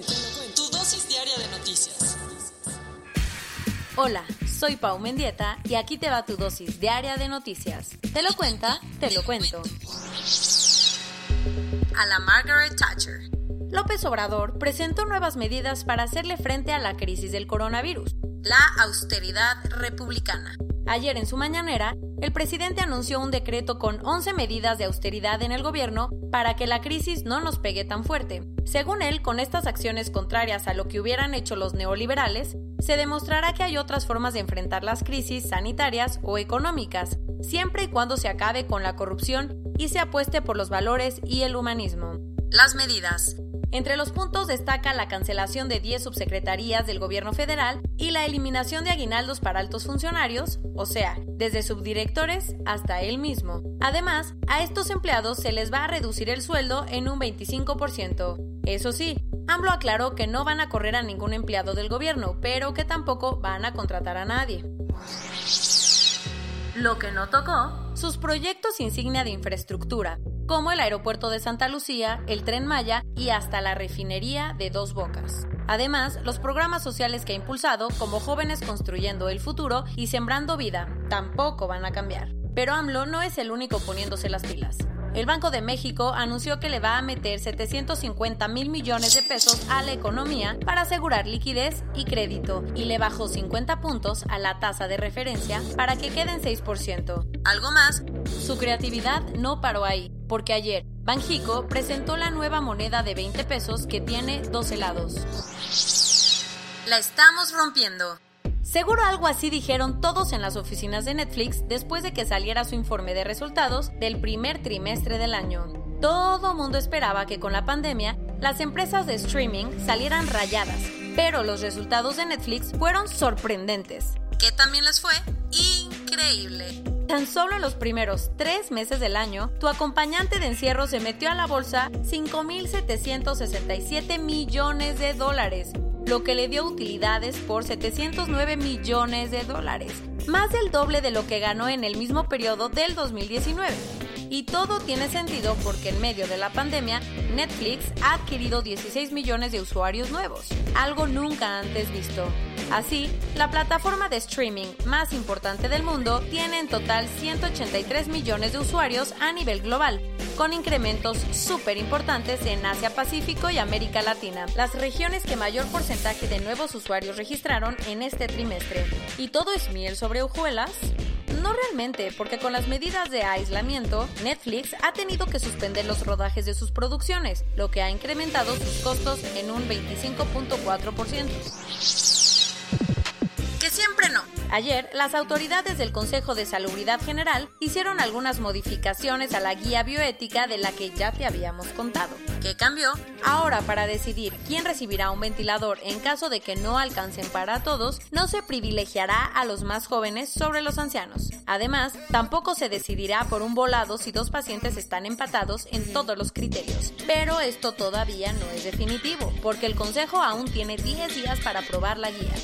Cuento, tu dosis diaria de noticias. Hola, soy Pau Mendieta y aquí te va tu dosis diaria de noticias. Te lo cuenta, te lo cuento. A la Margaret Thatcher. López Obrador presentó nuevas medidas para hacerle frente a la crisis del coronavirus, la austeridad republicana. Ayer en su mañanera, el presidente anunció un decreto con 11 medidas de austeridad en el gobierno para que la crisis no nos pegue tan fuerte. Según él, con estas acciones contrarias a lo que hubieran hecho los neoliberales, se demostrará que hay otras formas de enfrentar las crisis sanitarias o económicas, siempre y cuando se acabe con la corrupción y se apueste por los valores y el humanismo. Las medidas. Entre los puntos destaca la cancelación de 10 subsecretarías del gobierno federal y la eliminación de aguinaldos para altos funcionarios, o sea, desde subdirectores hasta él mismo. Además, a estos empleados se les va a reducir el sueldo en un 25%. Eso sí, AMLO aclaró que no van a correr a ningún empleado del gobierno, pero que tampoco van a contratar a nadie. Lo que no tocó, sus proyectos insignia de infraestructura, como el aeropuerto de Santa Lucía, el tren Maya y hasta la refinería de Dos Bocas. Además, los programas sociales que ha impulsado, como Jóvenes Construyendo el Futuro y Sembrando Vida, tampoco van a cambiar. Pero AMLO no es el único poniéndose las pilas. El Banco de México anunció que le va a meter 750 mil millones de pesos a la economía para asegurar liquidez y crédito y le bajó 50 puntos a la tasa de referencia para que quede en 6%. Algo más, su creatividad no paró ahí, porque ayer Banjico presentó la nueva moneda de 20 pesos que tiene dos helados. La estamos rompiendo. Seguro algo así dijeron todos en las oficinas de Netflix después de que saliera su informe de resultados del primer trimestre del año. Todo mundo esperaba que con la pandemia las empresas de streaming salieran rayadas, pero los resultados de Netflix fueron sorprendentes. ¿Qué también les fue? Increíble. Tan solo en los primeros tres meses del año, tu acompañante de encierro se metió a la bolsa 5.767 millones de dólares, lo que le dio utilidades por 709 millones de dólares, más del doble de lo que ganó en el mismo periodo del 2019. Y todo tiene sentido porque en medio de la pandemia, Netflix ha adquirido 16 millones de usuarios nuevos, algo nunca antes visto. Así, la plataforma de streaming más importante del mundo tiene en total 183 millones de usuarios a nivel global, con incrementos súper importantes en Asia Pacífico y América Latina, las regiones que mayor porcentaje de nuevos usuarios registraron en este trimestre. ¿Y todo es miel sobre hojuelas? No realmente, porque con las medidas de aislamiento, Netflix ha tenido que suspender los rodajes de sus producciones, lo que ha incrementado sus costos en un 25.4%. Ayer, las autoridades del Consejo de Salubridad General hicieron algunas modificaciones a la guía bioética de la que ya te habíamos contado. ¿Qué cambió? Ahora, para decidir quién recibirá un ventilador en caso de que no alcancen para todos, no se privilegiará a los más jóvenes sobre los ancianos. Además, tampoco se decidirá por un volado si dos pacientes están empatados en todos los criterios. Pero esto todavía no es definitivo, porque el Consejo aún tiene 10 días para aprobar la guía.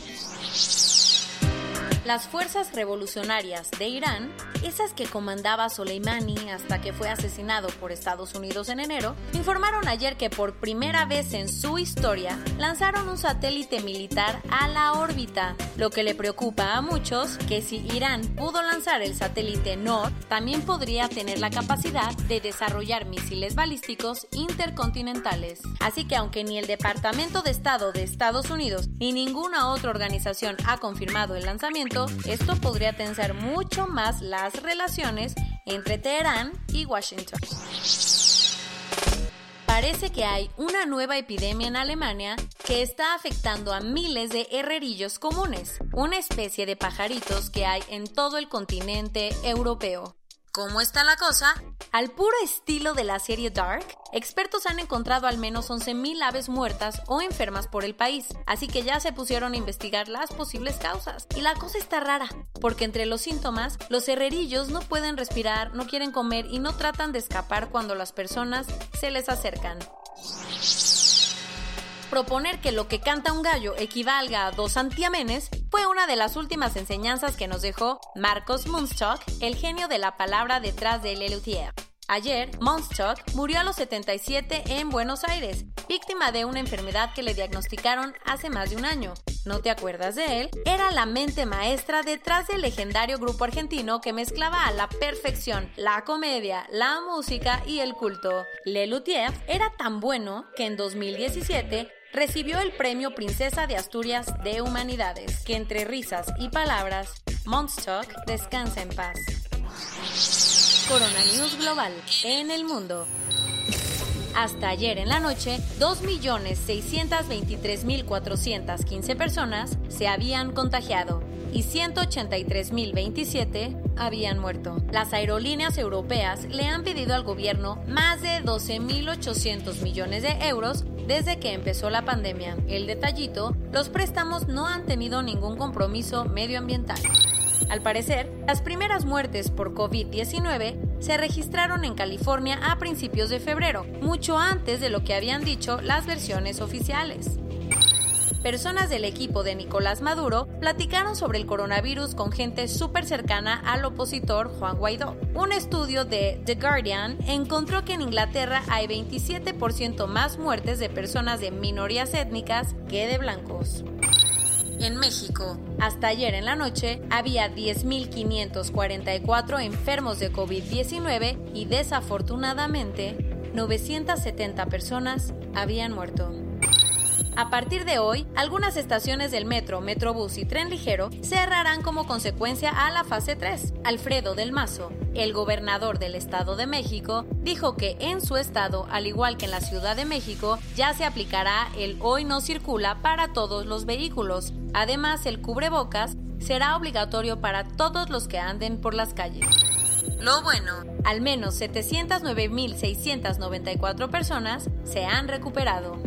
Las fuerzas revolucionarias de Irán, esas que comandaba Soleimani hasta que fue asesinado por Estados Unidos en enero, informaron ayer que por primera vez en su historia lanzaron un satélite militar a la órbita, lo que le preocupa a muchos que si Irán pudo lanzar el satélite Nord, también podría tener la capacidad de desarrollar misiles balísticos intercontinentales. Así que aunque ni el Departamento de Estado de Estados Unidos ni ninguna otra organización ha confirmado el lanzamiento, esto podría tensar mucho más relaciones entre Teherán y Washington. Parece que hay una nueva epidemia en Alemania que está afectando a miles de herrerillos comunes, una especie de pajaritos que hay en todo el continente europeo. ¿Cómo está la cosa? Al puro estilo de la serie Dark, expertos han encontrado al menos 11.000 aves muertas o enfermas por el país, así que ya se pusieron a investigar las posibles causas. Y la cosa está rara, porque entre los síntomas, los herrerillos no pueden respirar, no quieren comer y no tratan de escapar cuando las personas se les acercan. Proponer que lo que canta un gallo equivalga a dos antiamenes fue una de las últimas enseñanzas que nos dejó Marcos Munstock, el genio de la palabra detrás de Lelutier. Ayer, Munstock murió a los 77 en Buenos Aires, víctima de una enfermedad que le diagnosticaron hace más de un año. ¿No te acuerdas de él? Era la mente maestra detrás del legendario grupo argentino que mezclaba a la perfección la comedia, la música y el culto. Lelutier era tan bueno que en 2017 recibió el premio Princesa de Asturias de Humanidades, que entre risas y palabras, Monstock descansa en paz. Coronavirus global en el mundo. Hasta ayer en la noche, 2.623.415 personas se habían contagiado y 183.027 habían muerto. Las aerolíneas europeas le han pedido al gobierno más de 12.800 millones de euros desde que empezó la pandemia. El detallito, los préstamos no han tenido ningún compromiso medioambiental. Al parecer, las primeras muertes por COVID-19 se registraron en California a principios de febrero, mucho antes de lo que habían dicho las versiones oficiales. Personas del equipo de Nicolás Maduro platicaron sobre el coronavirus con gente súper cercana al opositor Juan Guaidó. Un estudio de The Guardian encontró que en Inglaterra hay 27% más muertes de personas de minorías étnicas que de blancos. En México, hasta ayer en la noche, había 10.544 enfermos de COVID-19 y desafortunadamente 970 personas habían muerto. A partir de hoy, algunas estaciones del metro, metrobús y tren ligero cerrarán como consecuencia a la fase 3. Alfredo del Mazo, el gobernador del Estado de México, dijo que en su estado, al igual que en la Ciudad de México, ya se aplicará el hoy no circula para todos los vehículos. Además, el cubrebocas será obligatorio para todos los que anden por las calles. Lo bueno, al menos 709.694 personas se han recuperado.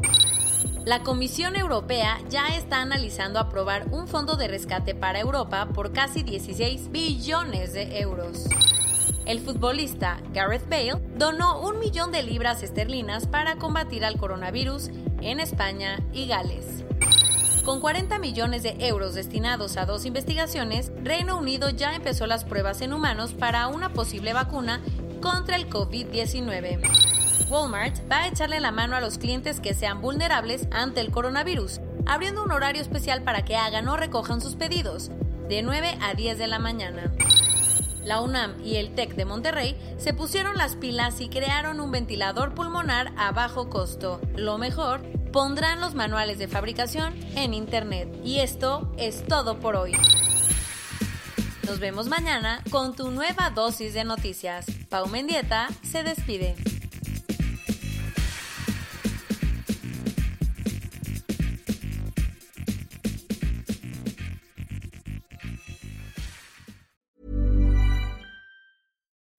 La Comisión Europea ya está analizando aprobar un fondo de rescate para Europa por casi 16 billones de euros. El futbolista Gareth Bale donó un millón de libras esterlinas para combatir al coronavirus en España y Gales. Con 40 millones de euros destinados a dos investigaciones, Reino Unido ya empezó las pruebas en humanos para una posible vacuna contra el COVID-19. Walmart va a echarle la mano a los clientes que sean vulnerables ante el coronavirus, abriendo un horario especial para que hagan o recojan sus pedidos, de 9 a 10 de la mañana. La UNAM y el TEC de Monterrey se pusieron las pilas y crearon un ventilador pulmonar a bajo costo. Lo mejor, pondrán los manuales de fabricación en Internet. Y esto es todo por hoy. Nos vemos mañana con tu nueva dosis de noticias. Pau Mendieta se despide.